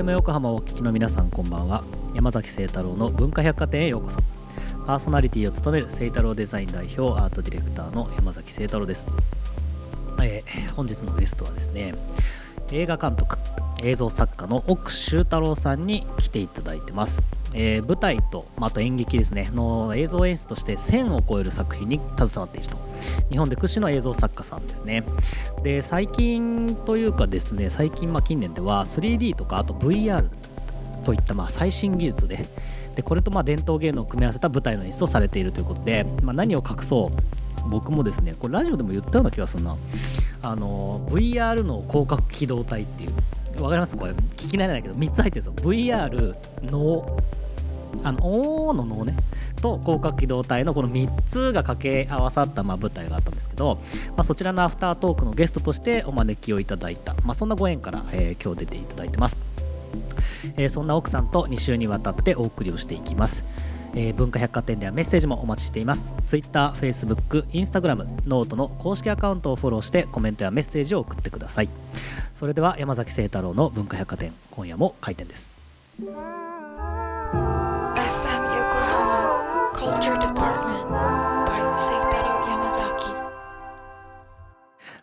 FM 横浜をお聞きの皆さんこんばんは。山崎清太郎の文化百貨店へようこそ。パーソナリティを務める清太郎デザイン代表アートディレクターの山崎清太郎です、えー本日のゲストはですね映画監督映像作家の奥修太郎さんに来ていただいてます、えー舞台と、ま、あと演劇ですね。の映像演出として1000を超える作品に携わっていると日本で屈指の映像作家さんですね。で最近というかですね最近まあ近年では 3D とかあと VR といったまあ最新技術ででこれとまあ伝統芸能を組み合わせた舞台の演出をされているということで、まあ、何を隠そう僕もですねこれラジオでも言ったような気がするな。あの VR の広角機動体っていうわかります？これ聞き慣れないけど3つ入ってるんですよ。VR 脳あのおーの脳ね。と広角機動隊のこの3つが掛け合わさったま舞台があったんですけど、まあ、そちらのアフタートークのゲストとしてお招きをいただいた、まあ、そんなご縁から、え今日出ていただいてます、えーそんな奥さんと2週にわたってお送りをしていきます、えー文化百貨店ではメッセージもお待ちしています。Twitter、Facebook、Instagram、 note の公式アカウントをフォローしてコメントやメッセージを送ってください。それでは山崎清太郎の文化百貨店今夜も開店です。Culture Department by Seitaro Yamazaki.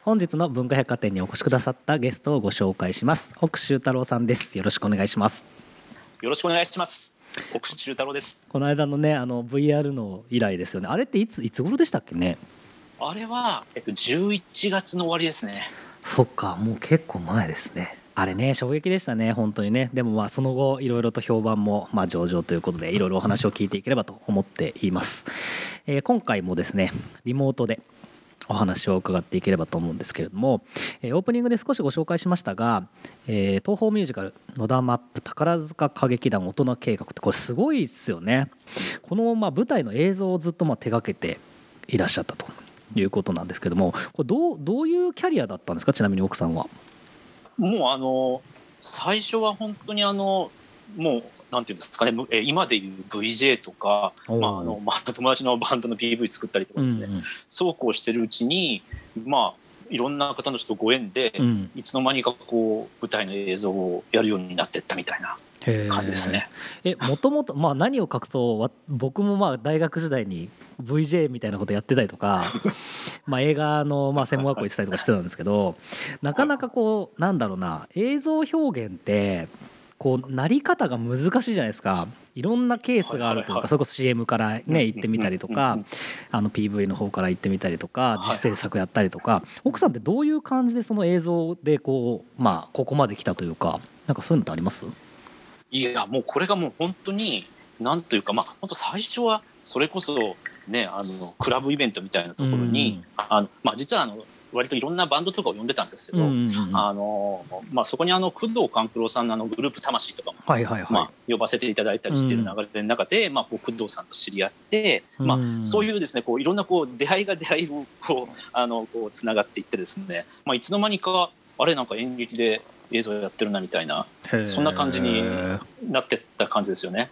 本日の文化百貨店にお越しくださったゲストをご紹介します奥修太郎さんですよろしくお願いしますよろしくお願いします。奥州太郎です。この間のねあの VR の以来ですよねあれっていついつ頃でしたっけね？あれはえっと11月の終わりですね。そっかもう結構前ですねあれね衝撃でしたね本当にね。でもまあその後いろいろと評判もまあ上々ということでいろいろお話を聞いていければと思っています、えー今回もですねリモートでお話を伺っていければと思うんですけれども、えオープニングで少しご紹介しましたが、えー東宝ミュージカル「野田マップ宝塚歌劇団大人計画」ってこれすごいですよね。このま舞台の映像をずっとま手掛けていらっしゃったということなんですけどもこれどうどういうキャリアだったんですか？ちなみに奥さんは。もうあの最初は本当にあのもうなんていうんですかねむえ今でいう VJ とか、まああのまあ、友達のバンドの PV 作ったりとかですね、うんうんそうこうしてるうちにまあいろんな方の人とご縁で、うん。いつの間にかこう舞台の映像をやるようになっていったみたいな感じですね。えもともとまあ何を隠そうわ僕もまあ大学時代に VJ みたいなことやってたりとか まあ映画のまあ専門学校行ってたりとかしてたんですけどなかなかこうなんだろうな映像表現ってこうなり方が難しいじゃないですか。いろんなケースがあるというかそれこそ CM からね行ってみたりとうんかうんあの PV の方から行ってみたりとかい実制作やったりとか。奥さんってどういう感じでその映像でこうまあここまで来たというかなんかそういうのってあります？いやもうこれがもう本当になんというかまあ本当最初はそれこそねあのクラブイベントみたいなところに、あのまあ実はあの割といろんなバンドとかを呼んでたんですけど、うんうんうんあのまあそこにあの工藤官九郎さんのあのグループ魂とかも。はいはいはい、まあ、呼ばせていただいたりしている流れの中で、まあ、こう工藤さんと知り合って、まあうん、そういうですねこういろんなこう出会いが出会いをこうあのこうつながっていってですね、まあ、いつの間にかあれなんか演劇で映像やってるなみたいなそんな感じになってった感じですよね。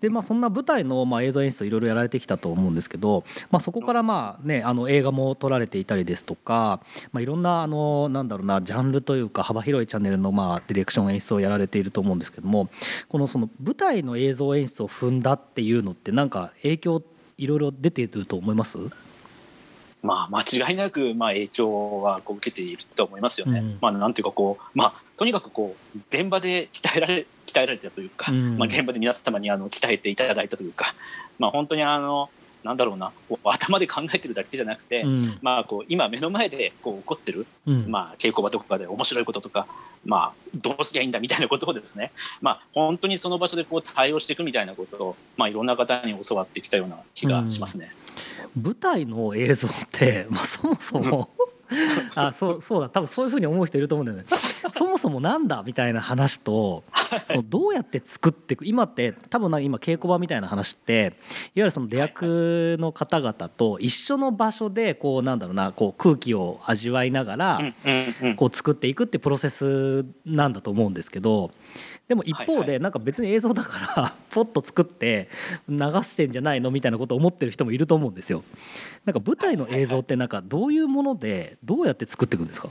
でまあそんな舞台のまあ映像演出いろいろやられてきたと思うんですけど、まあ、そこからまあねあの映画も撮られていたりですとか、まあ、いろんなあのなんだろうなジャンルというか幅広いチャンネルのまあディレクション演出をやられていると思うんですけどもこのその舞台の映像演出を踏んだっていうのってなんか影響いろいろ出ていると思います？まあ、間違いなく、まあ、影響はこう受けていると思いますよね。うん。まあ、なんていうかこう、まあ、とにかくこう現場で鍛えられ鍛えられたというか、うん。まあ、現場で皆様にあの鍛えていただいたというか、まあ、本当にあのなんだろうな頭で考えてるだけじゃなくて、うん。まあ、こう今目の前でこう起こってる、うん。まあ、稽古場とかで面白いこととか、まあ、どうすりゃいいんだみたいなことをですね、まあ、本当にその場所でこう対応していくみたいなことを、まあ、いろんな方に教わってきたような気がしますね。舞台の映像って、まあ、そもそも あそうそうだ。多分そういうふうに思う人いると思うんだよね。そもそもなんだみたいな話とそのどうやって作っていく今って多分な今稽古場みたいな話っていわゆるその出役の方々と一緒の場所でこうなんだろうなこう空気を味わいながらこう作っていくってプロセスなんだと思うんですけどでも一方はい。でなんか別に映像だから ポッと作って流してんじゃないのみたいなことを思ってる人もいると思うんですよ。なんか舞台の映像ってなんかどういうものでどうやって作っていくんですか？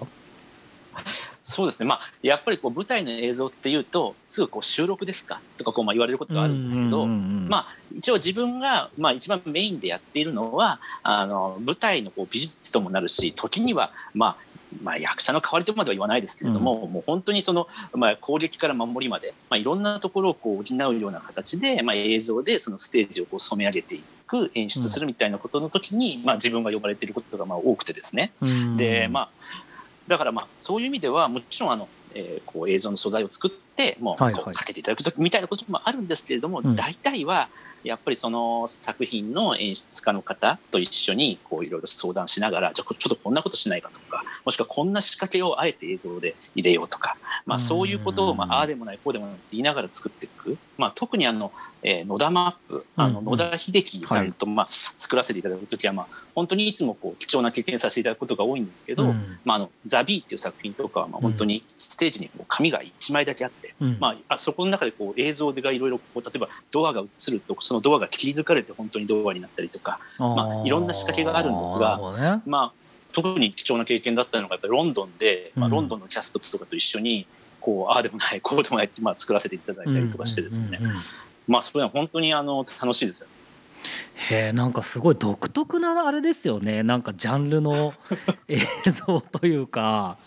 そそうですね、まあ、やっぱりこう舞台の映像っていうとすぐこう収録ですか？とかこうまあ言われることがあるんですけど、まあ、一応自分がまあ一番メインでやっているのはあの舞台のこう美術ともなるし時にはまあまあ、役者の代わりとまでは言わないですけれども、うん、もう本当にその、まあ、攻撃から守りまで、まあ、いろんなところをこう補うような形で、まあ、映像でそのステージをこう染め上げていく演出するみたいなことの時に、うん、まあ、自分が呼ばれていることがまあ多くてですね。うん、でまあだからまあそういう意味ではもちろんあの、えー、こう映像の素材を作ってもうこうかけていただくとみたいなこともあるんですけれども、大体はやっぱりその作品の演出家の方と一緒にこういろいろ相談しながらじゃあちょっとこんなことしないかとかもしくはこんな仕掛けをあえて映像で入れようとか、まあ、そういうことを、まあ、ああでもないこうでもないって言いながら作っていく、まあ、特にあの、えー、野田マップあの野田秀樹さんと、まあ、作らせていただく時は、まあ、本当にいつもこう貴重な経験させていただくことが多いんですけど「まあ、あのザ・ビーっていう作品とかは、まあ、本当にステージに紙が1枚だけあって、まあ、あそこの中でこう映像がいろいろ例えばドアが映るとそのドアが切り抜かれて本当にドアになったりとか、まあ、いろんな仕掛けがあるんですが、ね、まあ、特に貴重な経験だったのがやっぱりロンドンで、まあ、ロンドンのキャストとかと一緒にこうああでもないこうでもないって、まあ、作らせていただいたりとかしてですね、まあそれは本当にあの楽しいですよ。へえんかすごい独特なあれですよね。なんかジャンルの 映像というか。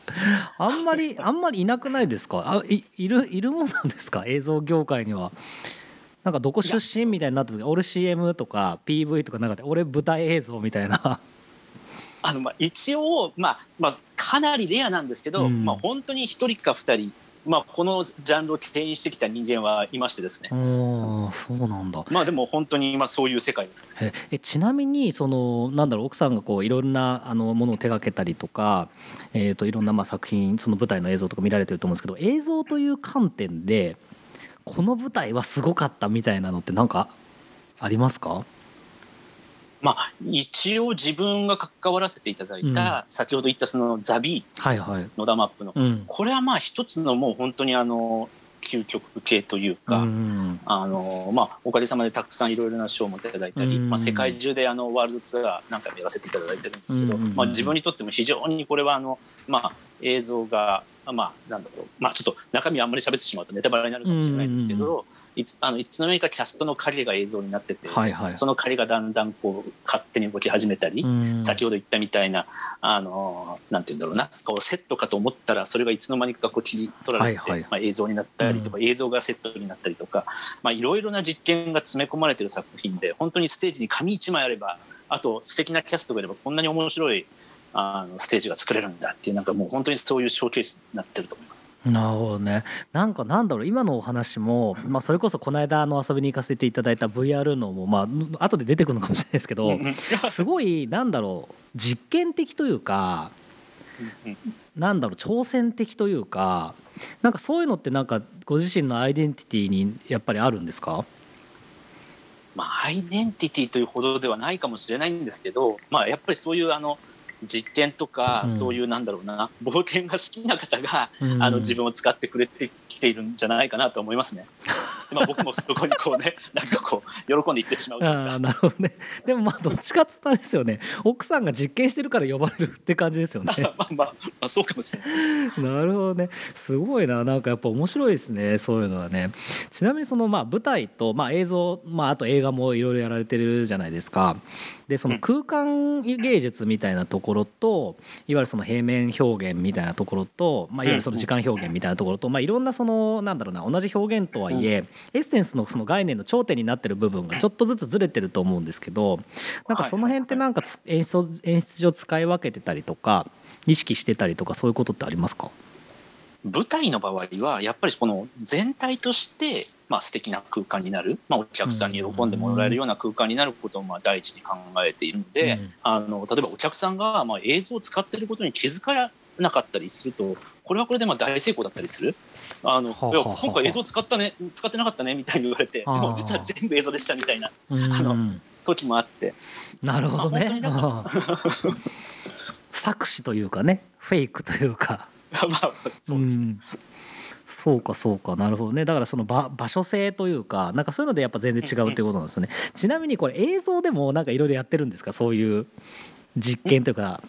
あんまりあんまりいなくないですか？あいいるいるもんなんですか？映像業界には。なんかどこ出身みたいになった時俺 CM とか PV とかなんか俺舞台映像みたいな。あのまあ一応、まあまあ、かなりレアなんですけど、うん、まあ、本当に1人か2人まあ、このジャンルを牽引してきた人間はいましてですね。あそうなんだ。まあでも本当に今そういう世界です、ね、えちなみにそのなんだろう奥さんがこういろんなあのものを手がけたりとか、えー、といろんなまあ作品その舞台の映像とか見られてると思うんですけど映像という観点でこの舞台はすごかったみたいなのって何かありますか？まあ、一応自分が関わらせていただいた、先ほど言ったそのザビー、野田マップの、これはまあ一つのもう本当にあの究極系というか、あのまあ、おかげさまでたくさんいろいろな賞もいただいたり、まあ、世界中であのワールドツアー何回もやらせていただいてるんですけど、まあ、自分にとっても非常にこれはあの、まあ、映像が、まあ、なんだろう、まあ、ちょっと中身あんまり喋ってしまうとネタバレになるかもしれないんですけど、いつあのいつの間にかキャストの影が映像になってて、はいはい、その影がだんだんこう勝手に動き始めたり、先ほど言ったみたいなあのなんて言うんだろうな。こうセットかと思ったらそれがいつの間にかこう切り取られて、はいはい、まあ、映像になったりとか、映像がセットになったりとかいろいろな実験が詰め込まれてる作品で本当にステージに紙一枚あればあと素敵なキャストがいればこんなに面白いあのステージが作れるんだっていうなんかもう本当にそういうショーケースになってると思います。なるほどね。なんかなんだろう今のお話も、まあ、それこそこの間の遊びに行かせていただいた VR のもまあ後で出てくるのかもしれないですけどすごいなんだろう実験的というかなんだろう挑戦的というかなんかそういうのってなんかご自身のアイデンティティにやっぱりあるんですか？まあ、アイデンティティというほどではないかもしれないんですけど、まあ、やっぱりそういうあの実験とか、うん、そういうなんだろうな冒険が好きな方が、うん、あの自分を使ってくれてきているんじゃないかなと思いますね。まあ僕もそこにこうね なんかこう喜んでいってしまうというか。なるほどね。でもまあどっちかっつったらですよね。奥さんが実験してるから呼ばれるって感じですよね。まあまあ、まあ、そうかもしれない。なるほどね。すごいななんかやっぱ面白いですねそういうのはね。ちなみにそのまあ舞台とまあ映像まああと映画もいろいろやられてるじゃないですか。でその空間芸術みたいなところといわゆるその平面表現みたいなところと、まあ、いわゆるその時間表現みたいなところと、まあ、いろんなそのなんだろうな同じ表現とはいえエッセンスのその概念の頂点になってる部分がちょっとずつずれてると思うんですけどなんかその辺ってなんか演出演出上使い分けてたりとか意識してたりとかそういうことってありますか？舞台の場合はやっぱりこの全体としてまあ素敵な空間になる、まあ、お客さんに喜んでもらえるような空間になることをまあ第一に考えているので、うん、あの例えばお客さんがまあ映像を使っていることに気づかなかったりするとこれはこれでまあ大成功だったりする。あの、今回映像使ったね使ってなかったねみたいに言われて、も実は全部映像でしたみたいな、あの時もあって。なるほどね、まあ、作詞というかねフェイクというか まあそうですね、うん。そうかそうか。なるほどね。だからその場場所性というかなんかそういうのでやっぱ全然違うっていうことなんですよね、ちなみにこれ映像でもなんかいろいろやってるんですか？そういう実験というか、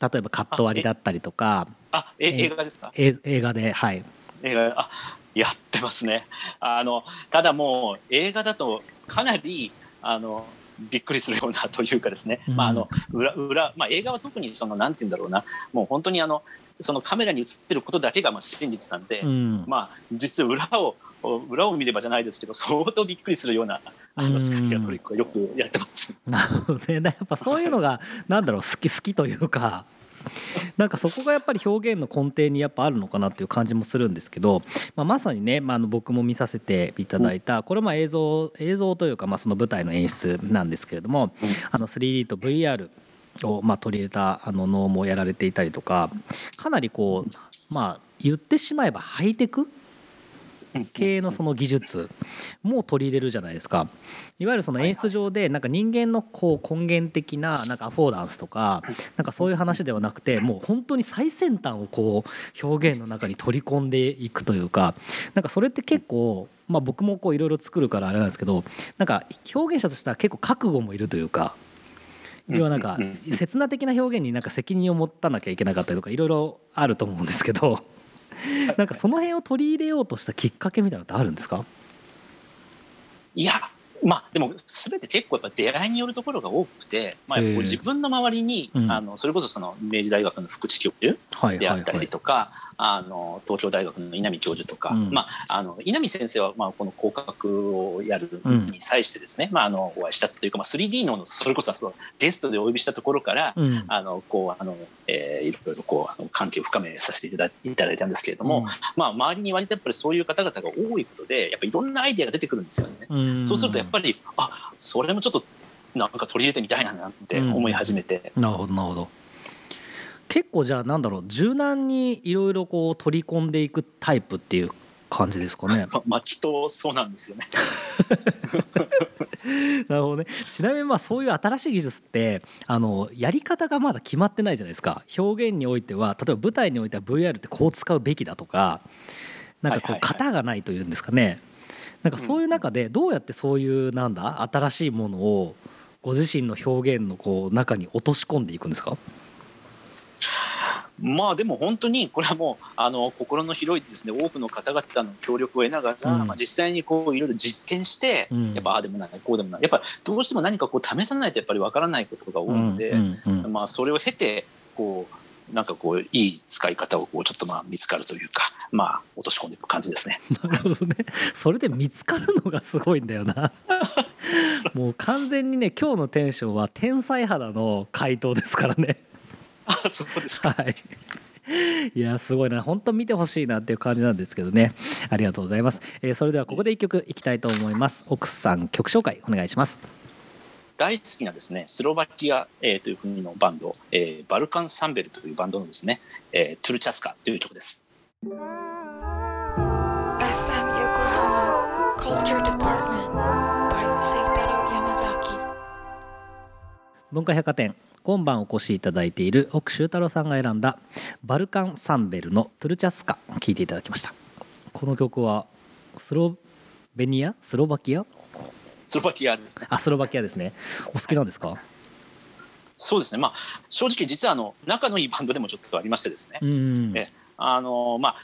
例えばカット割りだったりとか。あええ映画ですか？え映画ではい。映画あやってますね。あのただもう映画だとかなりあのびっくりするようなというかですね、うん。まああの裏裏、まあ、映画は特にそのなんて言うんだろうな。もう本当にあのそのカメラに映ってることだけがまあ真実なんで、うん。まあ実は裏を裏を見ればじゃないですけど相当びっくりするようなあうん。のスカキアトリックをよくやってます。なるほどね。だ やっぱそういうのがなんだろう好き好きというか なんかそこがやっぱり表現の根底にやっぱあるのかなっていう感じもするんですけど、まあ、まさにね、まあ、あの僕も見させていただいたこれまあ映像映像というかまあその舞台の演出なんですけれどもあの 3D と VR をまあ取り入れたあの能もやられていたりとかかなりこうまあ言ってしまえばハイテク系のその技術も取り入れるじゃないですかいわゆるその演出上でなんか人間のこう根源的ななんかアフォーダンスとかなんかそういう話ではなくてもう本当に最先端をこう表現の中に取り込んでいくというかなんかそれって結構まあ僕もこういろいろ作るからあれなんですけどなんか表現者としては結構覚悟もいるというか。要はなんか刹那的な表現になんか責任を持たなきゃいけなかったりとかいろいろあると思うんですけどなんかその辺を取り入れようとしたきっかけみたいなのってあるんですか？いやまあでも全て結構やっぱ出会いによるところが多くて、まあ、自分の周りに、うん。あのそれこそその明治大学の福地教授はいであったりとか、あの東京大学の稲見教授とか、うん。まあ、あの稲見先生はまあこの広角をやるに際してですね、まあ、あのお会いしたというか、まあ、3D のそれこそそのゲストでお呼びしたところから、うん。あのこうあの、えーいろいろこうあの関係を深めさせていただいただいたんですけれども、まあ、周りに割とやっぱりそういう方々が多いことでやっぱりいろんなアイデアが出てくるんですよね。うん。そうするとやっぱりあそれもちょっとなんか取り入れてみたいななんて思い始めて、なるほどなるほど。結構じゃあなんだろう柔軟にいろいろこう取り込んでいくタイプっていう感じですかね？まあきっとそうなんですよね。なるほどね。ちなみにまあそういう新しい技術ってあのやり方がまだ決まってないじゃないですか。表現においては例えば舞台においては VR ってこう使うべきだとかなんかこう型がないというんですかねなんかそういう中でどうやってそういうなんだ新しいものをご自身の表現のこう中に落とし込んでいくんですか？まあでも本当にこれはもうあの心の広いですね。多くの方々の協力を得ながら、うん。まあ、実際にこういろいろ実験して、うん。やっぱああでもないこうでもない。やっぱどうしても何かこう試さないとやっぱりわからないことが多いので、うんうんうん。まあ、それを経てこうなんかこういい使い方をこうちょっとまあ見つかるというか、まあ、落とし込んでいく感じですね。なるほどね。それで見つかるのがすごいんだよな。もう完全にね今日のテンションは天才肌の回答ですからね。あそうですか。はい。いやすごいな。本当見てほしいなっていう感じなんですけどね。ありがとうございます、えーそれではここで一曲いきたいと思います。奥さん曲紹介お願いします大好きなですねスロバキア、えーという国のバンド、えーバルカンサンベルというバンドのですね、えートゥルチャスカという曲です。文化百貨店今晩お越しいただいている奥修太郎さんが選んだバルカンサンベルのトゥルチャスカ聴いていただきました。この曲はスロベニア？スロバキア？スロバキアですね。あスロバキアですねお好きなんですか？そうですね。まあ正直実はあの仲のいいバンドでもちょっとありましてですね。うんえあのまあ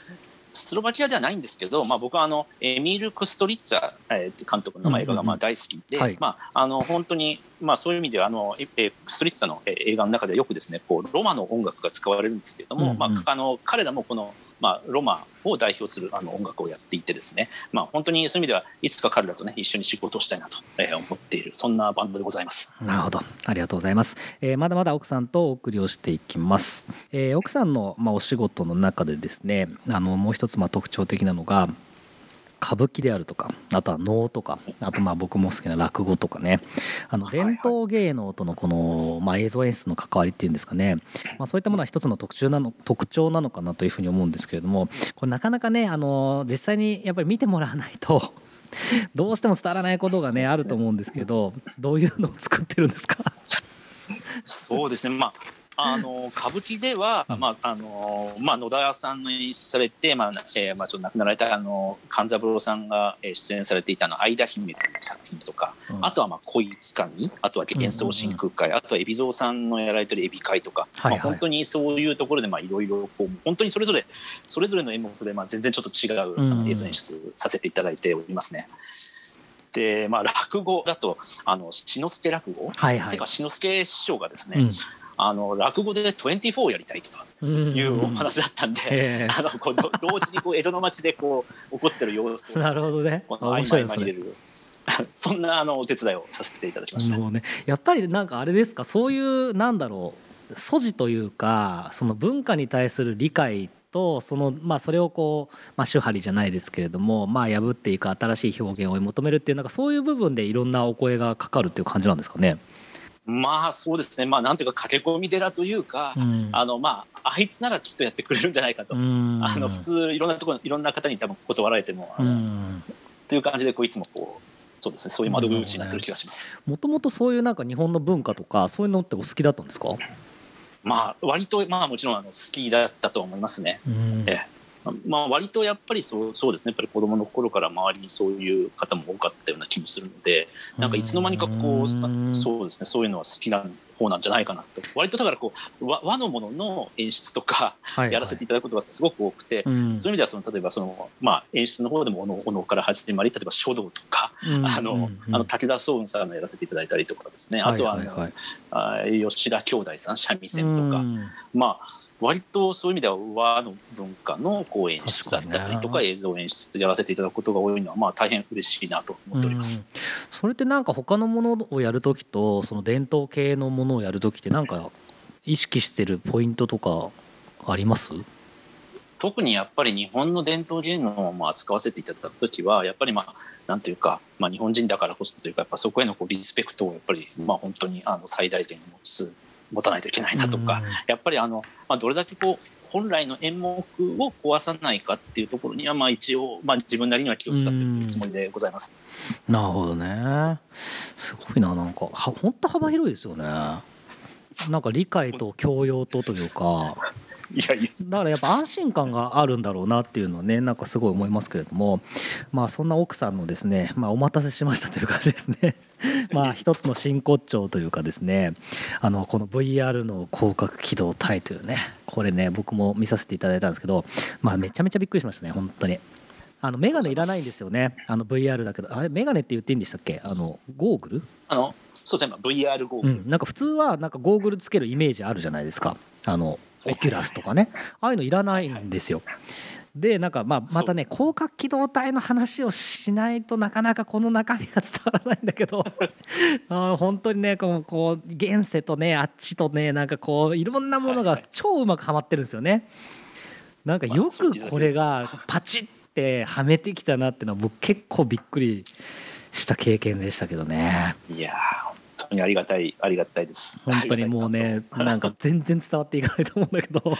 スロバキアではないんですけど、まあ、僕はあのエミール・クストリッツァ、えー監督の映画がまあ大好きで、はいまあ、あの本当に、まあ、そういう意味ではあのえストリッツァのえー映画の中でよくですねこうロマの音楽が使われるんですけれども、うんうん。まあ、あの彼らもこの、まあ、ロマを代表するあの音楽をやっていてですね、まあ、本当にそういう意味ではいつか彼らとね一緒に仕事をしたいなとえー思っているそんなバンドでございます。なるほど。ありがとうございます、えーまだまだ奥さんとお送りをしていきます、えー奥さんの、まあ、お仕事の中でですねあのもう一つまあ特徴的なのが歌舞伎であるとかあとは能とかあとまあ僕も好きな落語とかね。あの伝統芸能とのこの、まあ、映像演出の関わりっていうんですかね、まあ、そういったものは一つの特徴なの特徴なのかなというふうに思うんですけれどもこれなかなかねあの実際にやっぱり見てもらわないと どうしても伝わらないことがね。あると思うんですけどどういうのを作ってるんですか？そうですね、まあ、あの歌舞伎では、まああのまあ、野田さんの演出されて、まあえーまあ、ちょっと亡くなられたあの勘三郎さんがえー出演されていたの「相田姫」という作品とか、うん。あとはまあ「恋つかみ」あとは「幻想真空会」あとは海老蔵さんのやられてる「エビ会」とか、はいはい。まあ、本当にそういうところでまあいろいろこう本当にそれぞれそれぞれの演目でまあ全然ちょっと違う映像演出させていただいておりますね。でまあ、落語だとあの志の輔落語、はいはい。てか志の輔師匠がですね、うんあの落語で24やりたいというお話だったんで、え。あのこうど同時にこう江戸の町でこう起こってる様子をえ なるほどね。この合面間合間に入れ白いですね。る。そんなあのお手伝いをさせていただきました。ね。やっぱりなんかあれですか？そういうなんだろう素地というかその文化に対する理解とそのまあそれをこうまあ手張りじゃないですけれどもまあ破っていく新しい表現を求めるっていうなんかそういう部分でいろんなお声がかかるっていう感じなんですかね？まあそうですね、まあ、なんていうか駆け込み寺というか、うん。あのまあ、あいつならきっとやってくれるんじゃないかと、うん。あの普通いろんなところいろんな方に多分断られても、あうのんという感じでこういつもこうそうですね。そういう窓口になってる気がします。もともとそういうなんか日本の文化とかそういうのってお好きだったんですか、まあ割とまあもちろんあの好きだったと思いますね。うん。ええまあ割とやっぱりそうそうですね。やっぱり子供の頃から周りにそういう方も多かったような気もするのでなんかいつの間にかこうそうですね。そういうのは好きな方なんじゃないかなと。割とだからこう和和のものの演出とかはいはい。やらせていただくことがすごく多くて、うん。そういう意味ではその例えばその、まあ、演出の方でもおのおのから始まり例えば書道とか、うんあのうんうん。あの武田壮雲さんのやらせていただいたりとかですね、あとはあの、はい。はいあ吉田兄弟さん三味線とか、うん。まあ割とそういう意味では和の文化のこう演出だったりと確かか映像演出やらせていただくことが多いのはまあ大変嬉しいなと思っております。うん。それってなんか他のものをやるときとその伝統系のものをやるときってなんか意識してるポイントとかあります？特にやっぱり日本の伝統芸能をまあ扱わせていただくときはやっぱりまあなんというか、まあ、日本人だからこそというかやっぱそこへのこうリスペクトをやっぱりまあ本当にあの最大限持つ持たないといけないなとか、やっぱりあの、まあ、どれだけこう本来の演目を壊さないかっていうところにはまあ一応、まあ、自分なりには気を使っているつもりでございます。なるほどねすごいななんか。は本当幅広いですよね。なんか理解と教養とというか。いやいや。だからやっぱ安心感があるんだろうなっていうのをねなんかすごい思いますけれども。まあそんな奥さんのですねまあお待たせしましたという感じですね。まあ一つの真骨頂というかですね。あのこの VR の広角機動体というねこれね僕も見させていただいたんですけど。まあめちゃめちゃびっくりしましたね本当にあのメガネいらないんですよね。あの VR だけど。あれメガネって言っていいんでしたっけ？あのゴーグル？あのそうですね、まあ VR ゴーグル、うん、なんか普通はなんかゴーグルつけるイメージあるじゃないですか。あのオキュラスとかね。ああいうのいらないんですよ。でなんかまあまたね広角機動隊の話をしないとなかなかこの中身が伝わらないんだけど。あー本当にねこうこう現世とねあっちとねなんかこういろんなものが超うまくはまってるんですよね。なんかよくこれがパチってはめてきたなってのは僕結構びっくりした経験でしたけどね。いやー本当にありがたいありがたいです。本当にもうねなんか全然伝わっていかないと思うんだけど。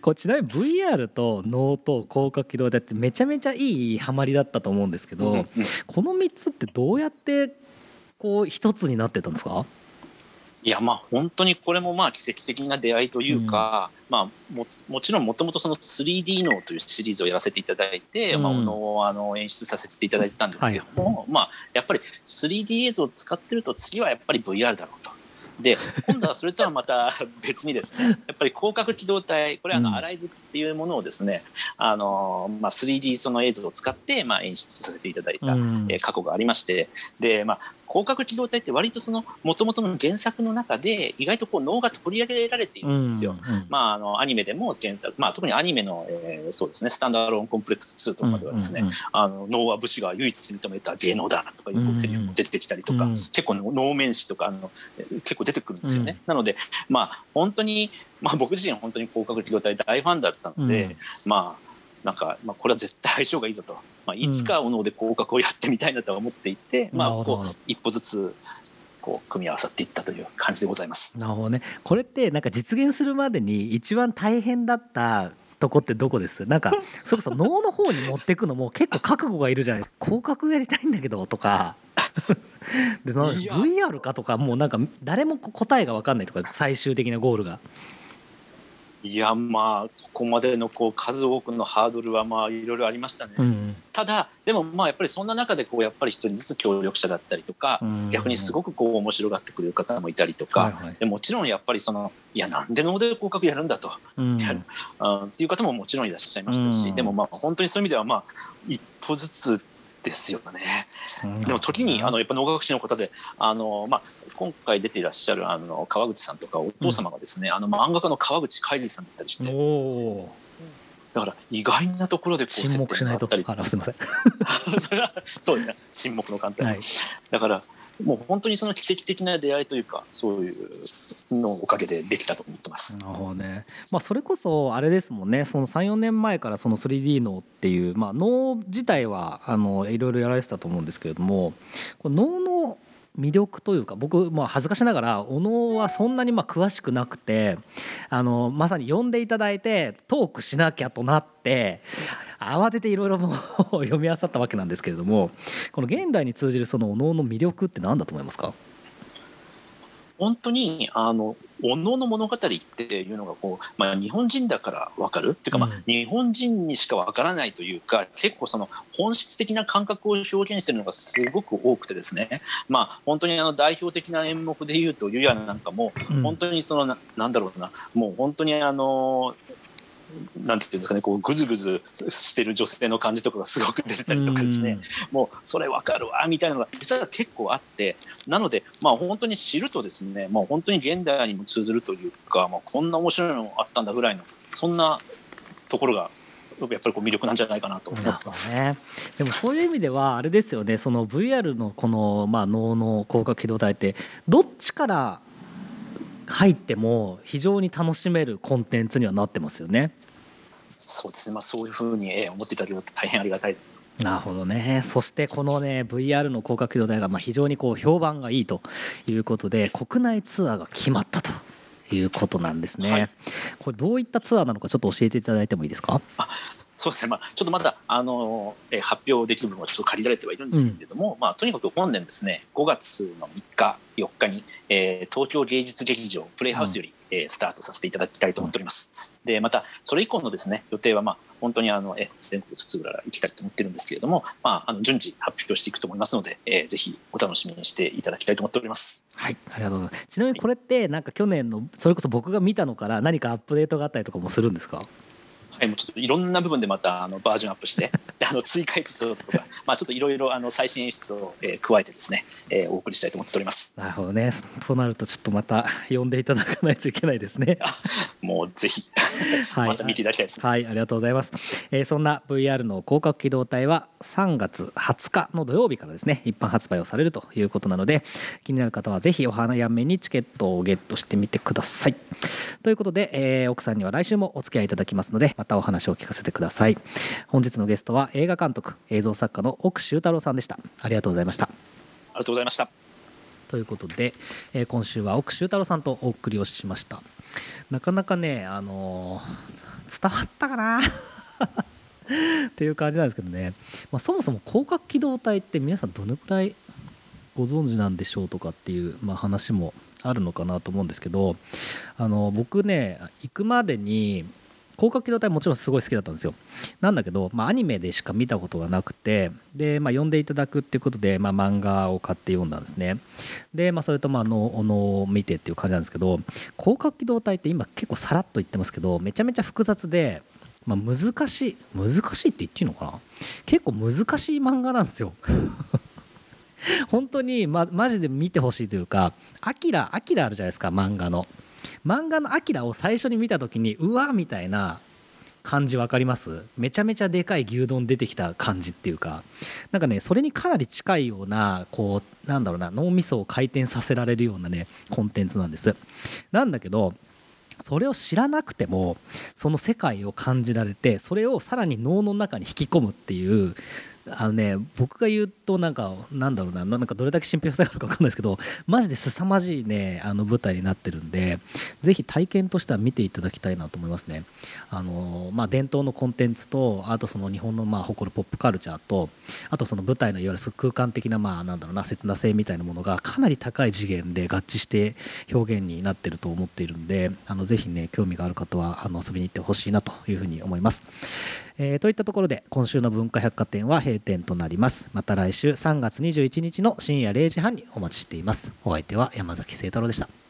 こうちなみに VR と脳と広角機動隊ってめちゃめちゃいいハマりだったと思うんですけど、うんうんこの3つってどうやってこう一つになってたんですか？いやまあ本当にこれもまあ奇跡的な出会いというか、まあももちろんもともとその 3D 脳というシリーズをやらせていただいて、うん。まあおのをあの演出させていただいてたんですけども、まあやっぱり 3D 映像を使ってると次はやっぱり VR だろうと。で今度はそれとはまた 別にですねやっぱり広角機動隊これはあうん。のアライズっていうものをですね、あのまあ、3D その映像を使ってまあ演出させていただいた、過去がありましてで、まあ、広角機動隊って割とその元々の原作の中で意外とこう能が取り上げられているんですよ。うんまあ、あのアニメでも原作、まあ、特にアニメの、えーそうですねスタンダーローンコンプレックス2とかではですね、うんうんあの能は武士が唯一認めた芸能だとかいうセリフも出てきたりとか、うん。結構能面師とかあのえー結構出てくるんですよね。なのでまあ本当に、まあ、僕自身は本当に広角機動隊大ファンだったので、うん。まあなんか、まあ、これは絶対相性がいいぞと、まあ、いつかお能で広角をやってみたいなとは思っていて、まあなるほど。こう一歩ずつこう組み合わさっていったという感じでございます。なるほどね。これってなんか実現するまでに一番大変だったとこってどこです？なんか それこそ脳の方に持っていくのも結構覚悟がいるじゃない広角やりたいんだけどとか。で VR かとかもうなんか誰も答えが分かんないとか最終的なゴールが。いやまあここまでのこう数多くのハードルはまあいろいろありましたね。うん。ただでもまあやっぱりそんな中でこうやっぱり一人ずつ協力者だったりとか、うん。逆にすごくこう面白がってくれる方もいたりとか、はいはい。でもちろんやっぱりそのいやなんで能で広角やるんだと、うん。っていう方ももちろんいらっしゃいましたし、うん。でもまあ本当にそういう意味ではまあ一歩ずつですよね。でも時にあのやっぱ能楽師の方であの、まあ、今回出ていらっしゃるあの川口さんとかお父様がですね、あの漫画家の川口海里さんだったりしてだから意外なところでこう沈黙しないと接点があったりあすみません。そうですね沈黙の観点、はいだからもう本当にその奇跡的な出会いというかそういうのおかげでできたと思ってます。なるほどね。まあそれこそあれですもんね。その3、4年前からその 3D 脳っていうまあ脳自体はあのいろいろやられてたと思うんですけれども、脳の魅力というか僕まあ恥ずかしながらお能はそんなにまあ詳しくなくてあのまさに呼んでいただいてトークしなきゃとなって慌てていろいろもう 読み漁ったわけなんですけれどもこの現代に通じるそのお能の魅力って何だと思いますか？本当にあのおのの物語っていうのがこう、まあ、日本人だから分かる？っていうか、まうん。あ、日本人にしか分からないというか結構その本質的な感覚を表現してるのがすごく多くてですね、まあ、本当にあの代表的な演目でいうと「ゆや」なんかもうん。本当にそのななんだろうな。もう本当にあのなんていうんですかねこうぐずぐずしてる女性の感じとかがすごく出てたりとかですね、もうそれわかるわみたいなのが実は結構あって。なのでまあ本当に知るとですねもう本当に現代にも通ずるというか、まあ、こんな面白いのあったんだぐらいのそんなところがやっぱりこう魅力なんじゃないかなと。思ってます。ね、でもそういう意味ではあれですよねその VR のこの、まあ、脳の広角機動体ってどっちから入っても非常に楽しめるコンテンツにはなってますよね。そうですね、まあ、そういうふうにえー思っていただけると大変ありがたい。です。なるほどね。そしてこのね VR の広角機動体がまあ非常にこう評判がいいということで国内ツアーが決まったということなんですね、はい。これどういったツアーなのかちょっと教えていただいてもいいですか？そうですね、まあ、ちょっとまだあの、えー発表できる部分はちょっと借りられてはいるんですけれども、まあ、とにかく本年ですね5月の3日4日に、えー東京芸術劇場プレイハウスより、えースタートさせていただきたいと思っております。でまたそれ以降のですね予定はまあ本当にあのえ全国津々浦々行きたいと思ってるんですけれども、まあ、あの順次発表していくと思いますので、えーぜひお楽しみにしていただきたいと思っております。はい、ありがとうございます。ちなみにこれってなんか去年のそれこそ僕が見たのから何かアップデートがあったりとかもするんですか？はい、もうちょっといろんな部分でまたあのバージョンアップして であの追加エピソードとか、まあ、ちょっといろいろあの最新演出を、えー加えてですね、えーお送りしたいと思っております。なるほどね。となるとちょっとまた呼んでいただかないといけないですね。もうぜひはいまた見ていただきたいです。はい、ありがとうございます。えーそんな VR の広角機動隊は3月20日の土曜日からですね、一般発売をされるということなので、気になる方はぜひお早めにチケットをゲットしてみてください。ということで、えー奥さんには来週もお付き合いいただきますので、またお話を聞かせてください。本日のゲストは映画監督、映像作家の奥修太郎さんでした。ありがとうございました。ありがとうございました。ということで、えー今週は奥修太郎さんとお送りをしましたなかなかねあのー伝わったかな？っていう感じなんですけどね、まあ、そもそも広角機動隊って皆さんどのくらいご存知なんでしょうとかっていう、まあ、話もあるのかなと思うんですけどあの僕ね行くまでに広角機動隊もちろんすごい好きだったんですよ。なんだけど、まあ、アニメでしか見たことがなくてで、まあ、読んでいただくっていうことで、まあ、漫画を買って読んだんですね。で、まあ、それとまあのおのを見てっていう感じなんですけど広角機動隊って今結構さらっと言ってますけどめちゃめちゃ複雑で、まあ、難しい難しいって言っていいのかな？結構難しい漫画なんですよ。本当に、ま、マジで見てほしいというか「アキラ」「アキラ」あるじゃないですか漫画の。漫画の「アキラ」を最初に見た時にうわみたいな感じ分かります？めちゃめちゃでかい牛丼出てきた感じっていうか。なんかねそれにかなり近いようなこうなんだろうな脳みそを回転させられるようなねコンテンツなんです。なんだけどそれを知らなくてもその世界を感じられてそれをさらに脳の中に引き込むっていうあのね僕が言うとなんかなんだろうななんかどれだけ信憑性があるか分かんないですけどマジで凄まじいねあの舞台になってるんでぜひ体験としては見ていただきたいなと思いますね。あのまあ伝統のコンテンツとあとその日本のまあ誇るポップカルチャーとあとその舞台のいわゆる空間的なまあなんだろうな切な性みたいなものがかなり高い次元で合致して表現になってると思っているんであのぜひね興味がある方はあの遊びに行ってほしいなというふうに思います。えー、といったところで今週の文化百貨店は閉店となります。また来週3月21日の深夜0時半にお待ちしています。お相手は山崎清太郎でした。